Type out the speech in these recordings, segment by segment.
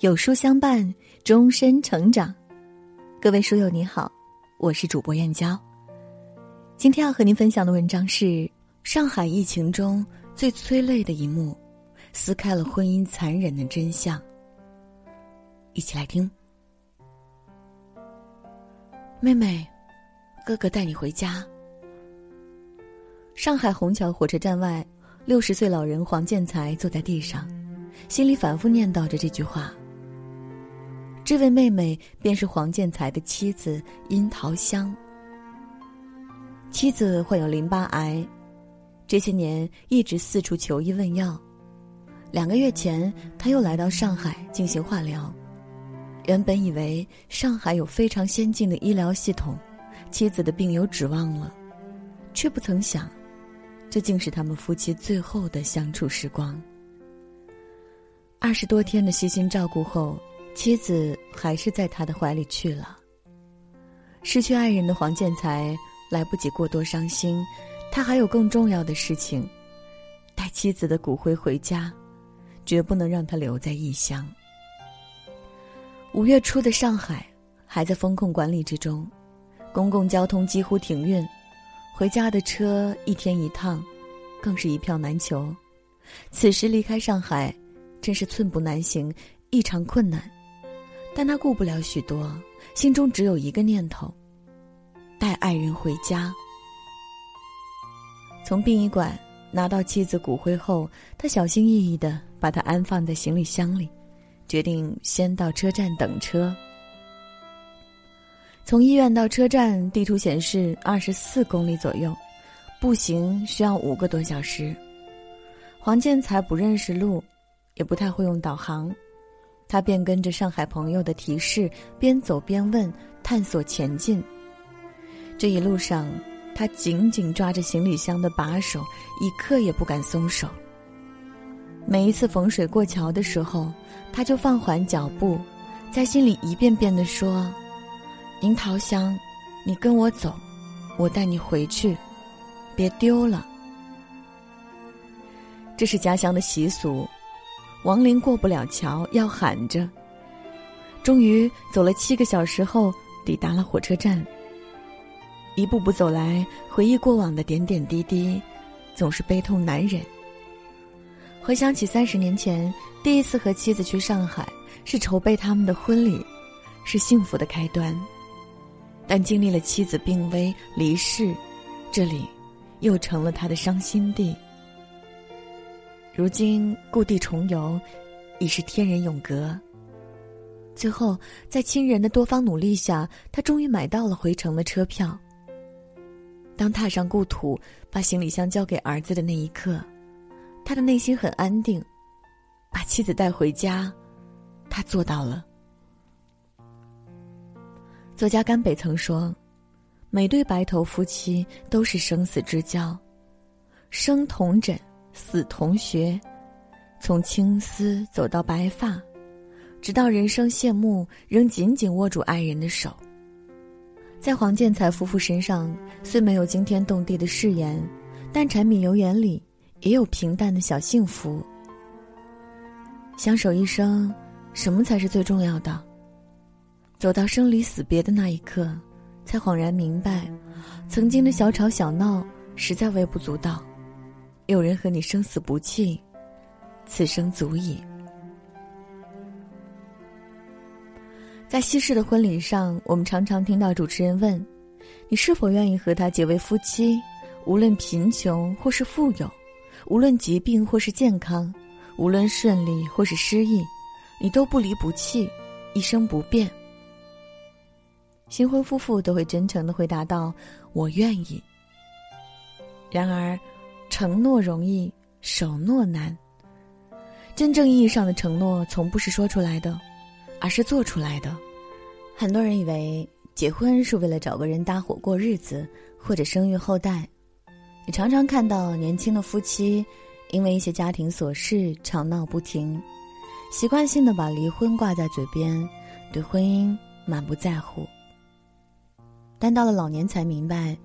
有书相伴，终身成长。各位书友你好，我是主播燕娇。今天要和您分享的文章是上海疫情中最催泪的一幕，撕开了婚姻残忍的真相。一起来听。妹妹，哥哥带你回家。上海虹桥火车站外，六十岁老人黄建才坐在地上，心里反复念叨着这句话。这位妹妹便是黄建才的妻子殷桃香。妻子患有淋巴癌，这些年一直四处求医问药。两个月前，他又来到上海进行化疗。原本以为上海有非常先进的医疗系统，妻子的病有指望了，却不曾想，这竟是他们夫妻最后的相处时光。二十多天的悉心照顾后。妻子还是在他的怀里去了。失去爱人的黄建才来不及过多伤心，他还有更重要的事情，带妻子的骨灰回家，绝不能让他留在异乡。五月初的上海还在风控管理之中，公共交通几乎停运，回家的车一天一趟，更是一票难求。此时离开上海，真是寸步难行，异常困难。但他顾不了许多，心中只有一个念头：带爱人回家。从殡仪馆拿到妻子骨灰后，他小心翼翼的把它安放在行李箱里，决定先到车站等车。从医院到车站，地图显示二十四公里左右，步行需要五个多小时。黄建才不认识路，也不太会用导航。他便跟着上海朋友的提示，边走边问，探索前进。这一路上，他紧紧抓着行李箱的把手，一刻也不敢松手。每一次逢水过桥的时候，他就放缓脚步，在心里一遍遍地说：“樱桃香，你跟我走，我带你回去，别丢了。”这是家乡的习俗。亡灵过不了桥，要喊着。终于走了七个小时后，抵达了火车站。一步步走来，回忆过往的点点滴滴，总是悲痛难忍。回想起三十年前第一次和妻子去上海，是筹备他们的婚礼，是幸福的开端。但经历了妻子病危离世，这里又成了他的伤心地。如今故地重游，已是天人永隔。最后，在亲人的多方努力下，他终于买到了回程的车票。当踏上故土，把行李箱交给儿子的那一刻，他的内心很安定。把妻子带回家，他做到了。作家甘北曾说：“每对白头夫妻都是生死之交，生同枕。”死同学，从青丝走到白发，直到人生谢幕，仍紧紧握住爱人的手。在黄建才夫妇身上，虽没有惊天动地的誓言，但柴米油盐里也有平淡的小幸福。相守一生，什么才是最重要的？走到生离死别的那一刻，才恍然明白，曾经的小吵小闹，实在微不足道。有人和你生死不弃，此生足矣。在西式的婚礼上，我们常常听到主持人问：“你是否愿意和他结为夫妻？无论贫穷或是富有，无论疾病或是健康，无论顺利或是失意，你都不离不弃，一生不变。”新婚夫妇都会真诚的回答道：“我愿意。”然而。承诺容易，守诺难。真正意义上的承诺，从不是说出来的，而是做出来的。很多人以为结婚是为了找个人搭伙过日子，或者生育后代。你常常看到年轻的夫妻，因为一些家庭琐事吵闹不停，习惯性的把离婚挂在嘴边，对婚姻满不在乎。但到了老年才明白。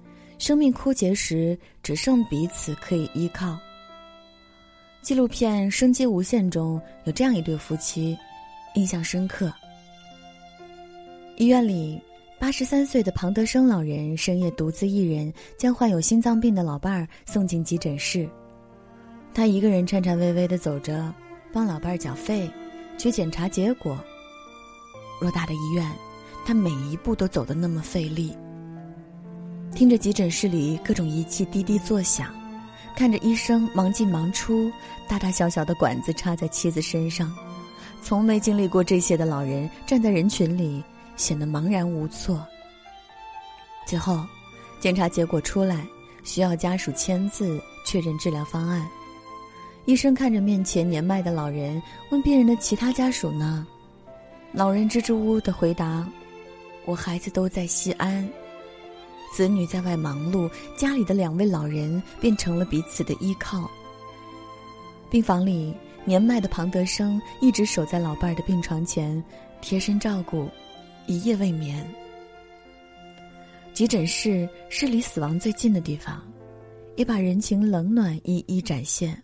生命枯竭时，只剩彼此可以依靠。纪录片《生机无限》中有这样一对夫妻，印象深刻。医院里，八十三岁的庞德生老人深夜独自一人将患有心脏病的老伴儿送进急诊室。他一个人颤颤巍巍的走着，帮老伴儿缴费，去检查结果。偌大的医院，他每一步都走得那么费力。听着急诊室里各种仪器滴滴作响，看着医生忙进忙出，大大小小的管子插在妻子身上，从没经历过这些的老人站在人群里。显得茫然无措。最后，检查结果出来，需要家属签字确认治疗方案。医生看着面前年迈的老人，问病人的其他家属呢？老人支支吾吾的回答：“我孩子都在西安，子女在外忙碌，家里的两位老人便成了彼此的依靠。”病房里，年迈的庞德生一直守在老伴儿的病床前，贴身照顾。一夜未眠。急诊室是离死亡最近的地方，也把人情冷暖一一展现。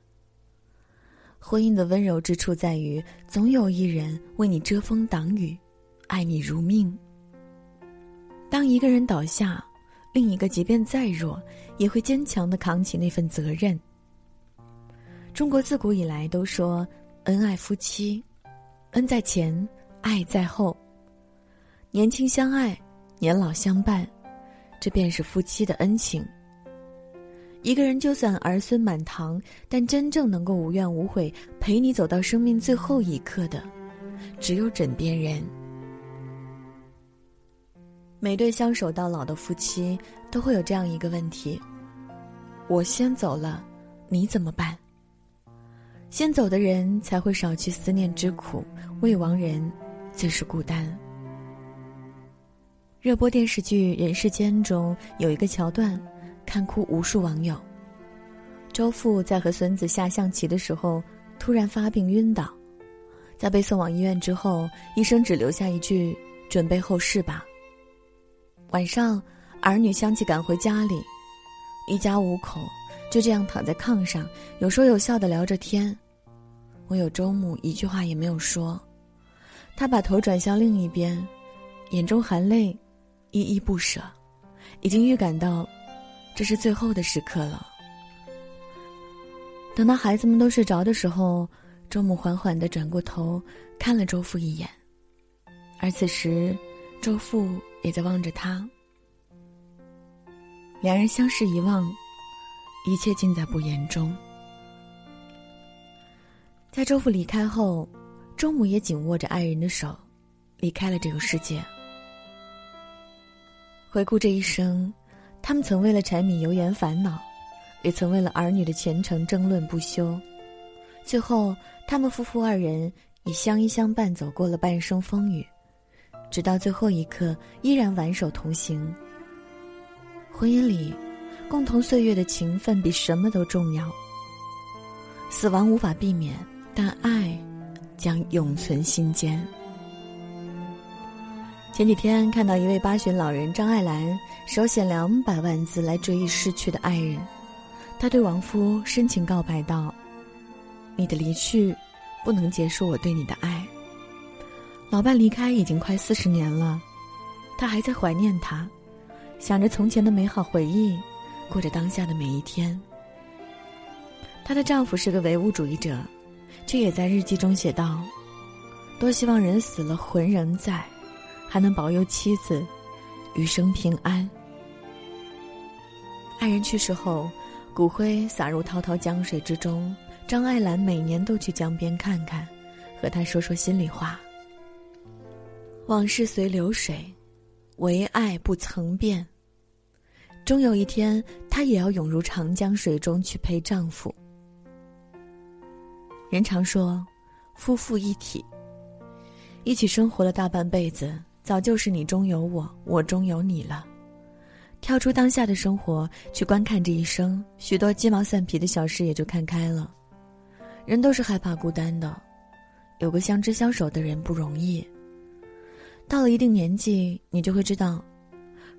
婚姻的温柔之处在于，总有一人为你遮风挡雨，爱你如命。当一个人倒下，另一个即便再弱，也会坚强的扛起那份责任。中国自古以来都说，恩爱夫妻，恩在前，爱在后。年轻相爱，年老相伴，这便是夫妻的恩情。一个人就算儿孙满堂，但真正能够无怨无悔陪你走到生命最后一刻的，只有枕边人。每对相守到老的夫妻都会有这样一个问题：我先走了，你怎么办？先走的人才会少去思念之苦，未亡人最是孤单。热播电视剧《人世间》中有一个桥段，看哭无数网友。周父在和孙子下象棋的时候，突然发病晕倒，在被送往医院之后，医生只留下一句：“准备后事吧。”晚上，儿女相继赶回家里，一家五口就这样躺在炕上，有说有笑的聊着天。唯有周母一句话也没有说，他把头转向另一边，眼中含泪。依依不舍，已经预感到，这是最后的时刻了。等到孩子们都睡着的时候，周母缓缓的转过头，看了周父一眼，而此时，周父也在望着他。两人相视一望，一切尽在不言中。在周父离开后，周母也紧握着爱人的手，离开了这个世界。回顾这一生，他们曾为了柴米油盐烦恼，也曾为了儿女的前程争论不休。最后，他们夫妇二人以相依相伴走过了半生风雨，直到最后一刻依然挽手同行。婚姻里，共同岁月的情分比什么都重要。死亡无法避免，但爱将永存心间。前几天看到一位八旬老人张爱兰手写两百万字来追忆逝去的爱人，他对亡夫深情告白道：“你的离去，不能结束我对你的爱。老伴离开已经快四十年了，他还在怀念他，想着从前的美好回忆，过着当下的每一天。她的丈夫是个唯物主义者，却也在日记中写道：多希望人死了魂仍在。”还能保佑妻子余生平安。爱人去世后，骨灰洒入滔滔江水之中。张爱兰每年都去江边看看，和他说说心里话。往事随流水，唯爱不曾变。终有一天，她也要涌入长江水中去陪丈夫。人常说，夫妇一体，一起生活了大半辈子。早就是你中有我，我中有你了。跳出当下的生活，去观看这一生，许多鸡毛蒜皮的小事也就看开了。人都是害怕孤单的，有个相知相守的人不容易。到了一定年纪你就会知道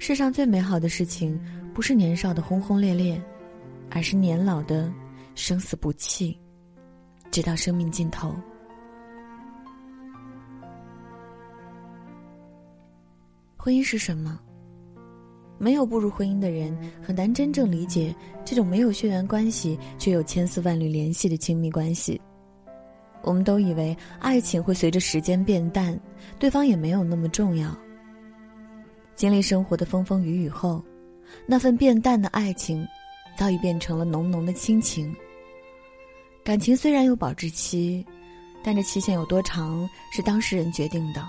世上最美好的事情不是年少的轰轰烈烈而是年老的生死不弃直到生命尽头。婚姻是什么？没有步入婚姻的人很难真正理解这种没有血缘关系却有千丝万缕联系的亲密关系。我们都以为爱情会随着时间变淡，对方也没有那么重要。经历生活的风风雨雨后，那份变淡的爱情，早已变成了浓浓的亲情。感情虽然有保质期，但这期限有多长是当事人决定的。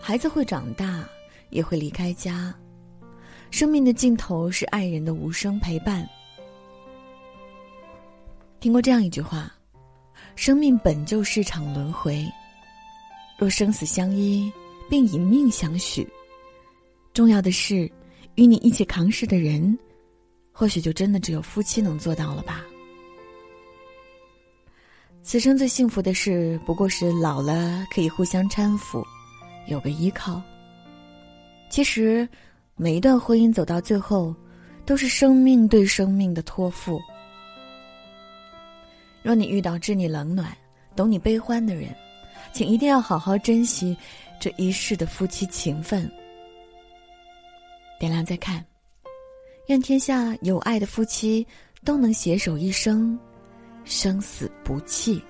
孩子会长大，也会离开家。生命的尽头是爱人的无声陪伴。听过这样一句话：“生命本就是场轮回，若生死相依，并以命相许。重要的是，与你一起扛事的人，或许就真的只有夫妻能做到了吧。此生最幸福的事，不过是老了可以互相搀扶，有个依靠。其实。”每一段婚姻走到最后，都是生命对生命的托付。若你遇到知你冷暖、懂你悲欢的人，请一定要好好珍惜这一世的夫妻情分。点亮再看，愿天下有爱的夫妻都能携手一生，生死不弃。